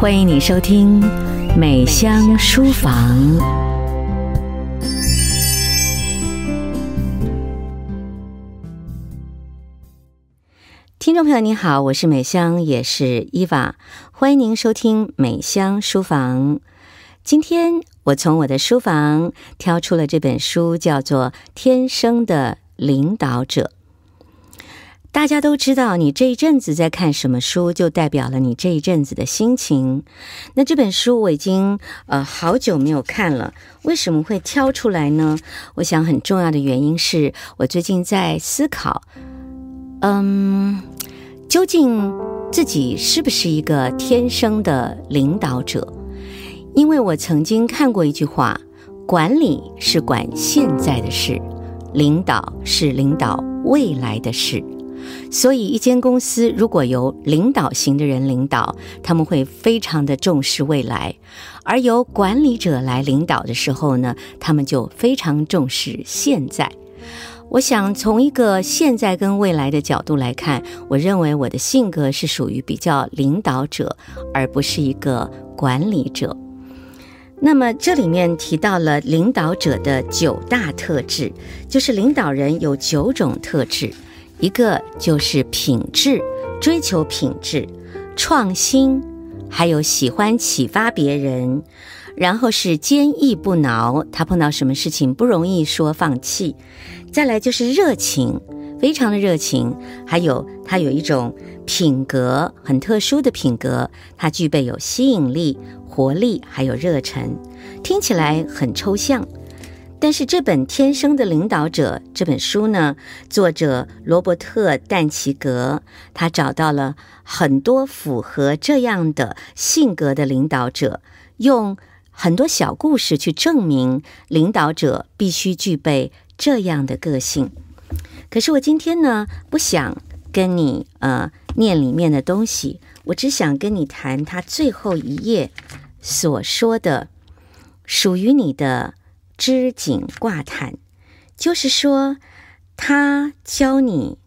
欢迎你收听美香书房。听众朋友，你好，我是美香，也是伊娃，欢迎您收听美香书房。今天我从我的书房挑出了这本书，叫做《天生的领导者》。大家都知道，你这一阵子在看什么书，就代表了你这一阵子的心情。那这本书我已经呃好久没有看了，为什么会挑出来呢？我想很重要的原因是我最近在思考，嗯，究竟自己是不是一个天生的领导者？因为我曾经看过一句话：管理是管现在的事，领导是领导未来的事。所以，一间公司如果由领导型的人领导，他们会非常的重视未来；而由管理者来领导的时候呢，他们就非常重视现在。我想从一个现在跟未来的角度来看，我认为我的性格是属于比较领导者，而不是一个管理者。那么这里面提到了领导者的九大特质，就是领导人有九种特质。一个就是品质，追求品质、创新，还有喜欢启发别人，然后是坚毅不挠，他碰到什么事情不容易说放弃。再来就是热情，非常的热情，还有他有一种品格，很特殊的品格，他具备有吸引力、活力，还有热忱，听起来很抽象。但是这本《天生的领导者》这本书呢，作者罗伯特·但奇格，他找到了很多符合这样的性格的领导者，用很多小故事去证明领导者必须具备这样的个性。可是我今天呢，不想跟你呃念里面的东西，我只想跟你谈他最后一页所说的属于你的。织锦挂毯，就是说，他教你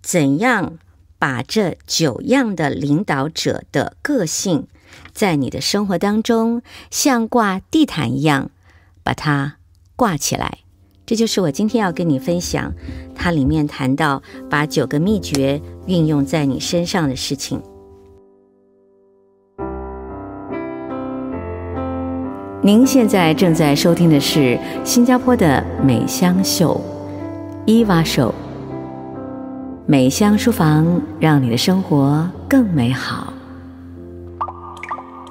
怎样把这九样的领导者的个性，在你的生活当中像挂地毯一样把它挂起来。这就是我今天要跟你分享，它里面谈到把九个秘诀运用在你身上的事情。您现在正在收听的是新加坡的美香秀，伊娃秀，美香书房，让你的生活更美好。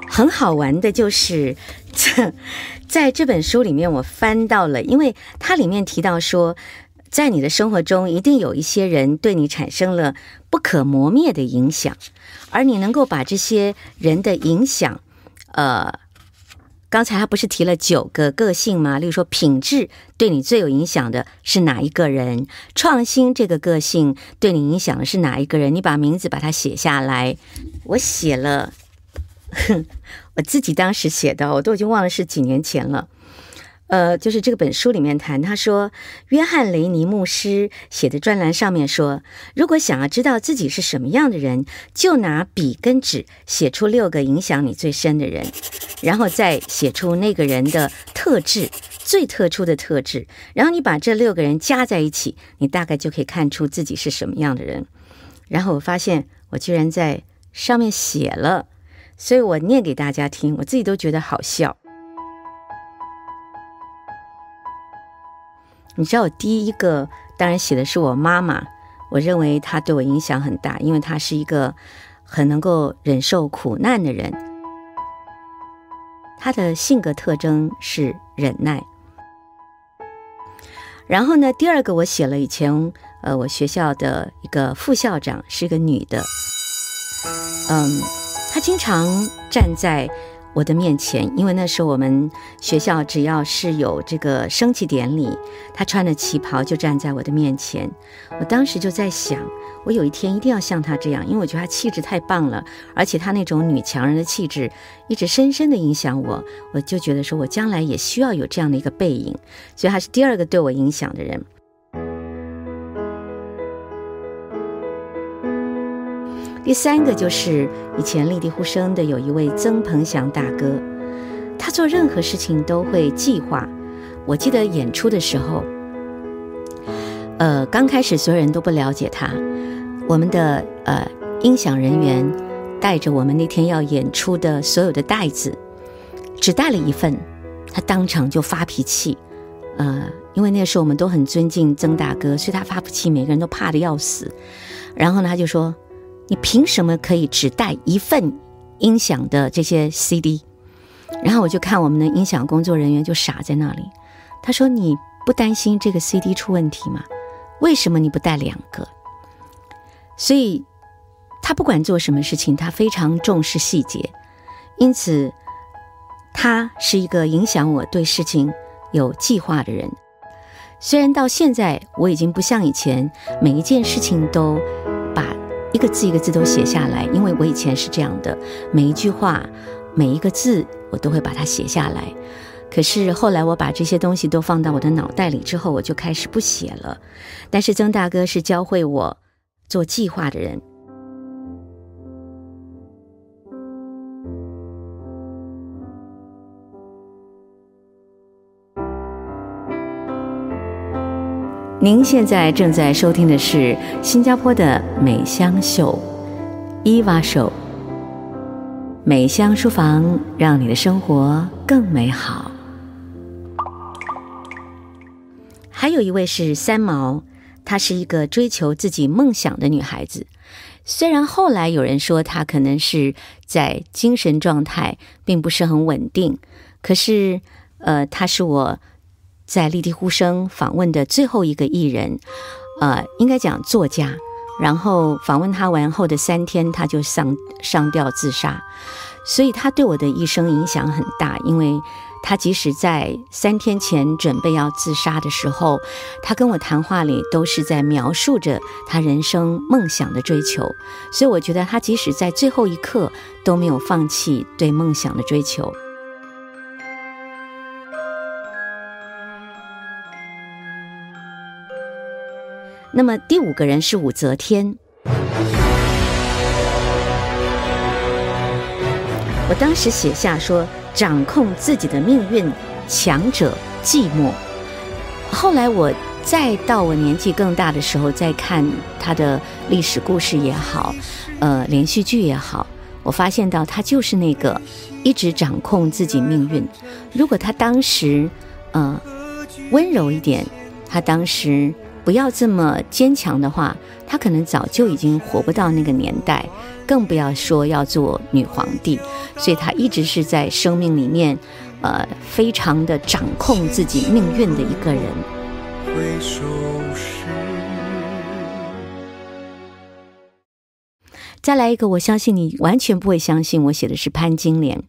很好玩的就是，这 在这本书里面，我翻到了，因为它里面提到说，在你的生活中，一定有一些人对你产生了不可磨灭的影响，而你能够把这些人的影响，呃。刚才他不是提了九个个性吗？例如说，品质对你最有影响的是哪一个人？创新这个个性对你影响的是哪一个人？你把名字把它写下来。我写了，哼，我自己当时写的，我都已经忘了是几年前了。呃，就是这个本书里面谈，他说，约翰雷尼牧师写的专栏上面说，如果想要知道自己是什么样的人，就拿笔跟纸写出六个影响你最深的人，然后再写出那个人的特质，最特殊的特质，然后你把这六个人加在一起，你大概就可以看出自己是什么样的人。然后我发现我居然在上面写了，所以我念给大家听，我自己都觉得好笑。你知道我第一个当然写的是我妈妈，我认为她对我影响很大，因为她是一个很能够忍受苦难的人。他的性格特征是忍耐。然后呢，第二个我写了以前呃我学校的一个副校长是个女的，嗯，她经常站在。我的面前，因为那时候我们学校只要是有这个升旗典礼，他穿着旗袍就站在我的面前。我当时就在想，我有一天一定要像他这样，因为我觉得他气质太棒了，而且他那种女强人的气质一直深深的影响我。我就觉得说，我将来也需要有这样的一个背影，所以他是第二个对我影响的人。第三个就是以前立地呼声的有一位曾鹏翔大哥，他做任何事情都会计划。我记得演出的时候，呃，刚开始所有人都不了解他，我们的呃音响人员带着我们那天要演出的所有的带子，只带了一份，他当场就发脾气，呃，因为那时候我们都很尊敬曾大哥，所以他发脾气，每个人都怕的要死。然后呢，他就说。你凭什么可以只带一份音响的这些 CD？然后我就看我们的音响工作人员就傻在那里。他说：“你不担心这个 CD 出问题吗？为什么你不带两个？”所以，他不管做什么事情，他非常重视细节。因此，他是一个影响我对事情有计划的人。虽然到现在我已经不像以前每一件事情都。一个字一个字都写下来，因为我以前是这样的，每一句话，每一个字，我都会把它写下来。可是后来我把这些东西都放到我的脑袋里之后，我就开始不写了。但是曾大哥是教会我做计划的人。您现在正在收听的是新加坡的美香秀，伊娃秀。美香书房，让你的生活更美好。还有一位是三毛，她是一个追求自己梦想的女孩子。虽然后来有人说她可能是在精神状态并不是很稳定，可是，呃，她是我。在立地呼声访问的最后一个艺人，呃，应该讲作家。然后访问他完后的三天，他就上上吊自杀。所以他对我的一生影响很大，因为他即使在三天前准备要自杀的时候，他跟我谈话里都是在描述着他人生梦想的追求。所以我觉得他即使在最后一刻都没有放弃对梦想的追求。那么第五个人是武则天。我当时写下说：“掌控自己的命运，强者寂寞。”后来我再到我年纪更大的时候，再看他的历史故事也好，呃，连续剧也好，我发现到他就是那个一直掌控自己命运。如果他当时，呃，温柔一点，他当时。不要这么坚强的话，她可能早就已经活不到那个年代，更不要说要做女皇帝。所以她一直是在生命里面，呃，非常的掌控自己命运的一个人。再来一个，我相信你完全不会相信，我写的是潘金莲。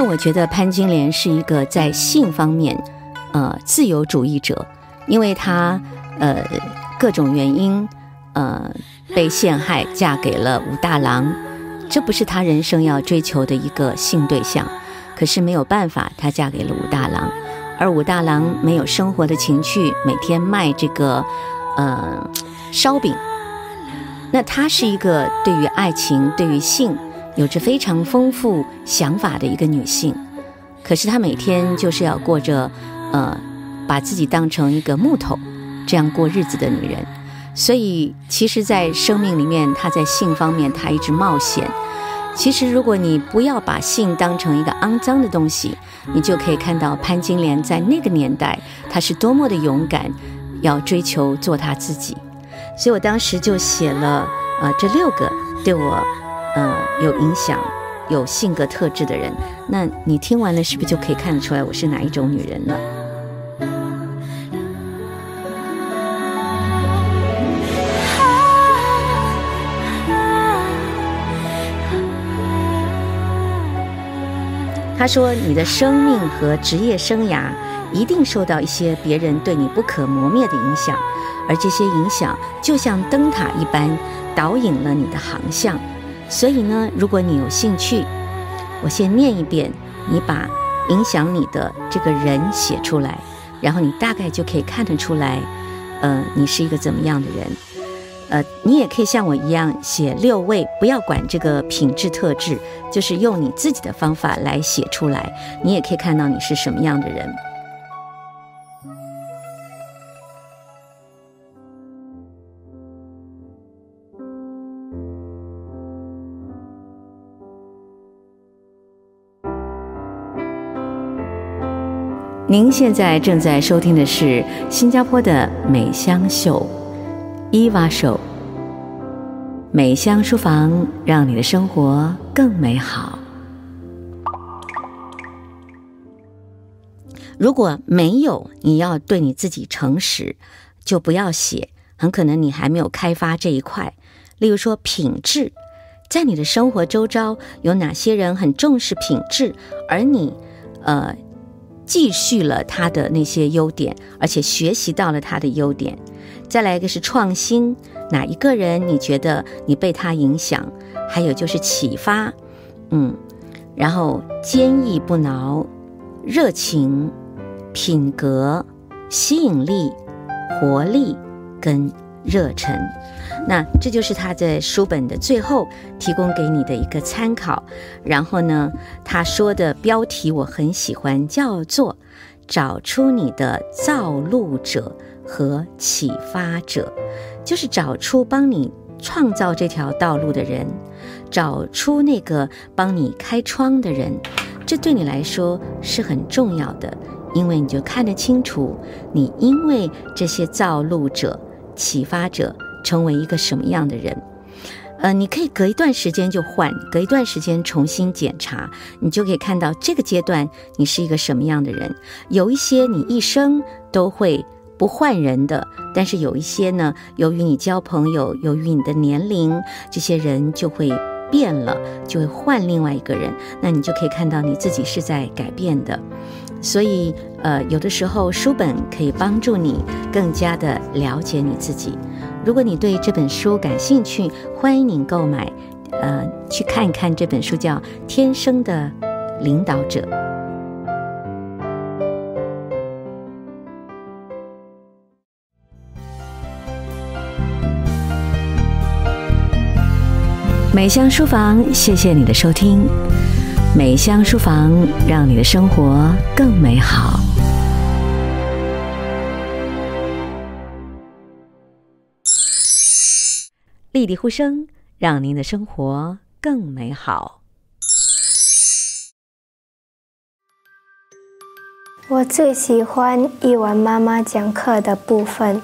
为我觉得潘金莲是一个在性方面，呃，自由主义者，因为她呃各种原因，呃被陷害，嫁给了武大郎，这不是她人生要追求的一个性对象，可是没有办法，她嫁给了武大郎，而武大郎没有生活的情趣，每天卖这个呃烧饼，那他是一个对于爱情，对于性。有着非常丰富想法的一个女性，可是她每天就是要过着，呃，把自己当成一个木头这样过日子的女人。所以，其实，在生命里面，她在性方面，她一直冒险。其实，如果你不要把性当成一个肮脏的东西，你就可以看到潘金莲在那个年代，她是多么的勇敢，要追求做她自己。所以我当时就写了，呃，这六个对我。呃，有影响、有性格特质的人，那你听完了是不是就可以看得出来我是哪一种女人了？他说：“你的生命和职业生涯一定受到一些别人对你不可磨灭的影响，而这些影响就像灯塔一般，导引了你的航向。”所以呢，如果你有兴趣，我先念一遍，你把影响你的这个人写出来，然后你大概就可以看得出来，呃，你是一个怎么样的人。呃，你也可以像我一样写六位，不要管这个品质特质，就是用你自己的方法来写出来，你也可以看到你是什么样的人。您现在正在收听的是新加坡的美香秀。伊娃秀，美香书房，让你的生活更美好。如果没有，你要对你自己诚实，就不要写。很可能你还没有开发这一块。例如说品质，在你的生活周遭有哪些人很重视品质，而你，呃，继续了他的那些优点，而且学习到了他的优点。再来一个是创新，哪一个人你觉得你被他影响？还有就是启发，嗯，然后坚毅不挠、热情、品格、吸引力、活力跟热忱。那这就是他在书本的最后提供给你的一个参考。然后呢，他说的标题我很喜欢，叫做“找出你的造路者”。和启发者，就是找出帮你创造这条道路的人，找出那个帮你开窗的人，这对你来说是很重要的，因为你就看得清楚，你因为这些造路者、启发者成为一个什么样的人。呃，你可以隔一段时间就换，隔一段时间重新检查，你就可以看到这个阶段你是一个什么样的人。有一些你一生都会。不换人的，但是有一些呢，由于你交朋友，由于你的年龄，这些人就会变了，就会换另外一个人，那你就可以看到你自己是在改变的。所以，呃，有的时候书本可以帮助你更加的了解你自己。如果你对这本书感兴趣，欢迎您购买，呃，去看一看这本书，叫《天生的领导者》。美香书房，谢谢你的收听。美香书房，让你的生活更美好。丽丽呼声，让您的生活更美好。我最喜欢一完妈妈讲课的部分，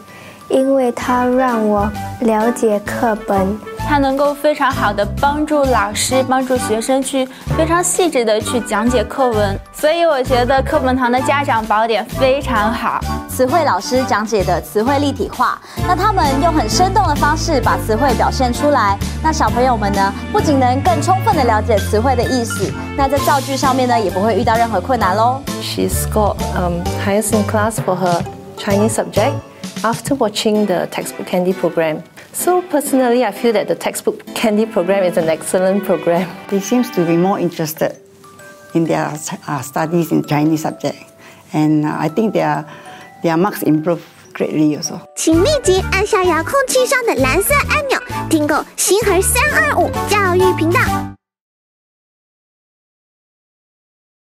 因为它让我了解课本。它能够非常好的帮助老师、帮助学生去非常细致的去讲解课文，所以我觉得课本堂的家长宝典非常好。词汇老师讲解的词汇立体化，那他们用很生动的方式把词汇表现出来，那小朋友们呢，不仅能更充分的了解词汇的意思，那在造句上面呢，也不会遇到任何困难喽。She scored um highest in class for her Chinese subject after watching the textbook candy program. So personally, I feel that the textbook candy program is an excellent program. They seem to be more interested in their uh, studies in Chinese subject, and uh, I think their their marks improve greatly also. 请立即按下遥控器上的蓝色按钮，订购星河三二五教